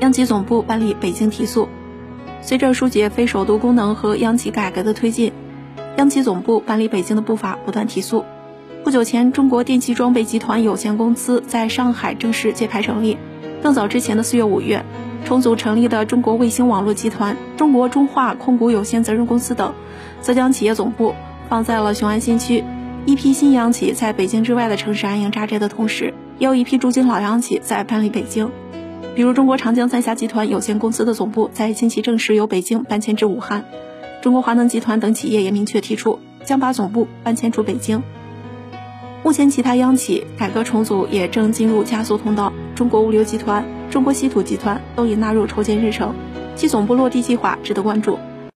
央企总部搬离北京提速。随着疏解非首都功能和央企改革的推进，央企总部搬离北京的步伐不断提速。不久前，中国电气装备集团有限公司在上海正式揭牌成立。更早之前的四月、五月，重组成立的中国卫星网络集团、中国中化控股有限责任公司等，则将企业总部放在了雄安新区。一批新央企在北京之外的城市安营扎寨的同时，也有一批驻京老央企在搬离北京。比如，中国长江三峡集团有限公司的总部在近期正式由北京搬迁至武汉。中国华能集团等企业也明确提出将把总部搬迁出北京。目前，其他央企改革重组也正进入加速通道。中国物流集团、中国稀土集团都已纳入筹建日程，其总部落地计划值得关注。